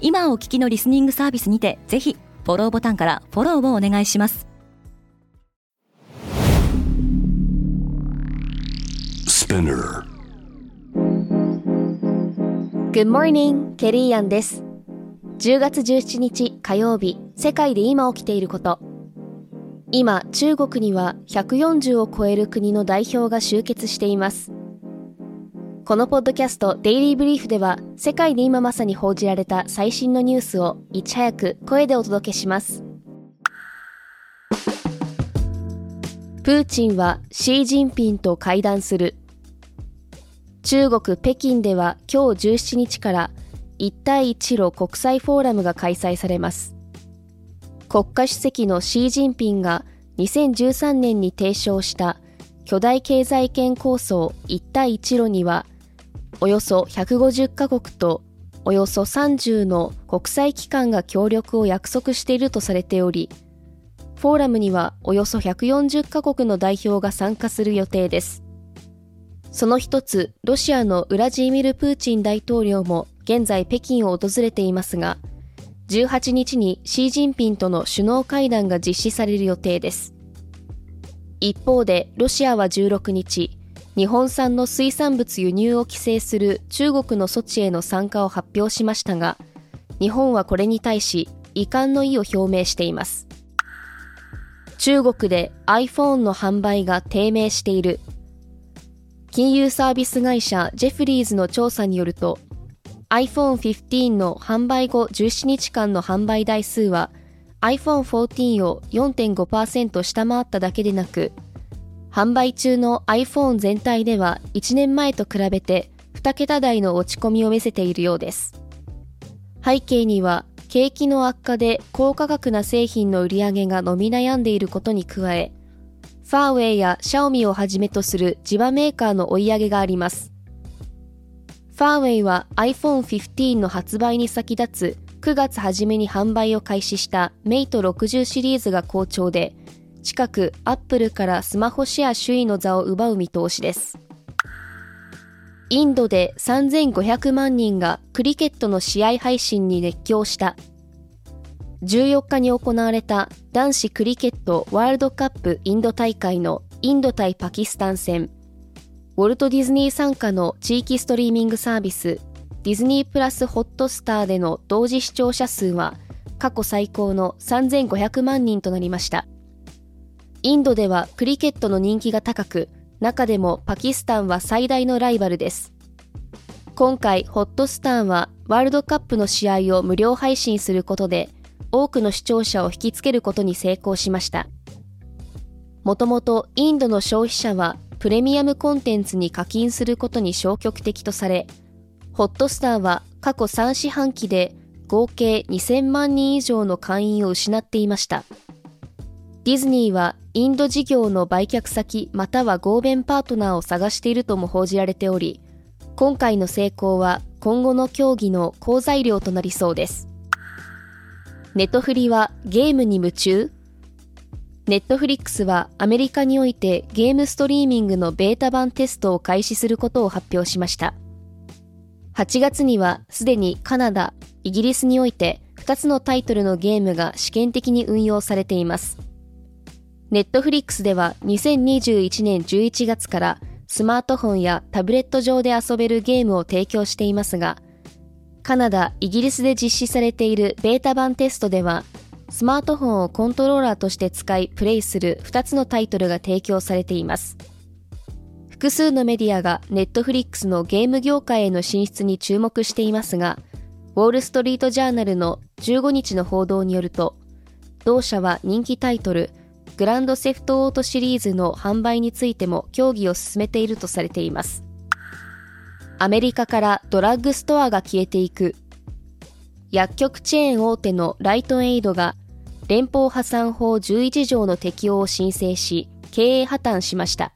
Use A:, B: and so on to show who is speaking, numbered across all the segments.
A: 今お聞きのリスニングサービスにてぜひフォローボタンからフォローをお願いします
B: Spinner.
C: Good morning, ケリーアンです。10月17日火曜日、世界で今起きていること。今、中国には140を超える国の代表が集結しています。このポッドキャストデイリーブリーフでは、世界で今まさに報じられた最新のニュースをいち早く声でお届けします。プーチンはシー・ジンピンと会談する。中国北京では今日17日から一帯一路国際フォーラムが開催されます国家主席のシー・ジンピンが2013年に提唱した巨大経済圏構想一帯一路にはおよそ150カ国とおよそ30の国際機関が協力を約束しているとされておりフォーラムにはおよそ140カ国の代表が参加する予定ですその一つ、ロシアのウラジーミル・プーチン大統領も現在北京を訪れていますが、18日にシー・ジンピンとの首脳会談が実施される予定です。一方で、ロシアは16日、日本産の水産物輸入を規制する中国の措置への参加を発表しましたが、日本はこれに対し遺憾の意を表明しています。中国で iPhone の販売が低迷している金融サービス会社ジェフリーズの調査によると iPhone15 の販売後17日間の販売台数は iPhone14 を4.5%下回っただけでなく販売中の iPhone 全体では1年前と比べて2桁台の落ち込みを見せているようです背景には景気の悪化で高価格な製品の売り上げが伸び悩んでいることに加えファーウェイやシャオミをはじめとする地場メーカーの追い上げがあります。ファーウェイは iPhone15 の発売に先立つ9月初めに販売を開始したメイト60シリーズが好調で、近くアップルからスマホシェア首位の座を奪う見通しです。インドで3500万人がクリケットの試合配信に熱狂した。14日に行われた男子クリケットワールドカップインド大会のインド対パキスタン戦ウォルト・ディズニー傘下の地域ストリーミングサービスディズニープラスホットスターでの同時視聴者数は過去最高の3500万人となりましたインドではクリケットの人気が高く中でもパキスタンは最大のライバルです今回ホットスターはワールドカップの試合を無料配信することで多くの視聴者を引きつけることに成功しました。もともとインドの消費者はプレミアムコンテンツに課金することに消極的とされ、ホットスターは過去3四半期で合計2000万人以上の会員を失っていました。ディズニーはインド事業の売却先または合弁パートナーを探しているとも報じられており、今回の成功は今後の協議の好材料となりそうです。ネットフリはゲームに夢中ネットフリックスはアメリカにおいてゲームストリーミングのベータ版テストを開始することを発表しました。8月にはすでにカナダ、イギリスにおいて2つのタイトルのゲームが試験的に運用されています。ネットフリックスでは2021年11月からスマートフォンやタブレット上で遊べるゲームを提供していますが、カナダ、イギリスで実施されているベータ版テストでは、スマートフォンをコントローラーとして使いプレイする2つのタイトルが提供されています。複数のメディアがネットフリックスのゲーム業界への進出に注目していますが、ウォール・ストリート・ジャーナルの15日の報道によると、同社は人気タイトル、グランドセフトオートシリーズの販売についても協議を進めているとされています。アメリカからドラッグストアが消えていく。薬局チェーン大手のライトエイドが連邦破産法11条の適用を申請し経営破綻しました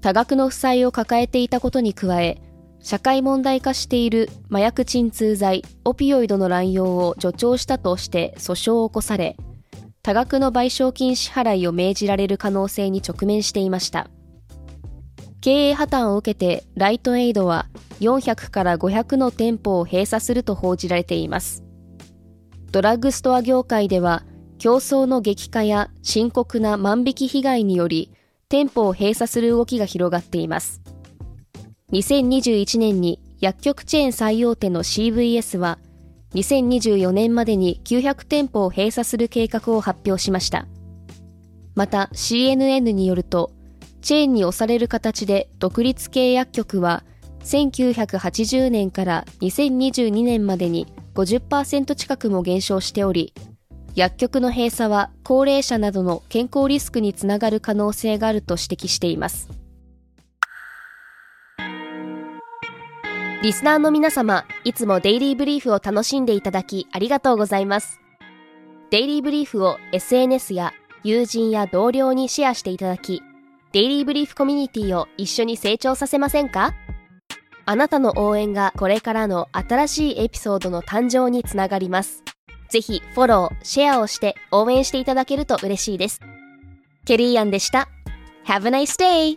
C: 多額の負債を抱えていたことに加え社会問題化している麻薬鎮痛剤オピオイドの乱用を助長したとして訴訟を起こされ多額の賠償金支払いを命じられる可能性に直面していました。経営破綻を受けてライトエイドは400から500の店舗を閉鎖すると報じられています。ドラッグストア業界では競争の激化や深刻な万引き被害により店舗を閉鎖する動きが広がっています。2021年に薬局チェーン最大手の CVS は2024年までに900店舗を閉鎖する計画を発表しました。また CNN によるとチェーンに押される形で独立系薬局は1980年から2022年までに50%近くも減少しており薬局の閉鎖は高齢者などの健康リスクにつながる可能性があると指摘しています。リスナーの皆様、いつもデイリーブリーフを楽しんでいただきありがとうございます。デイリーブリーフを SNS や友人や同僚にシェアしていただき、デイリーブリーフコミュニティを一緒に成長させませんか？あなたの応援がこれからの新しいエピソードの誕生につながります。ぜひフォロー、シェアをして応援していただけると嬉しいです。ケリーアンでした。Have a nice day!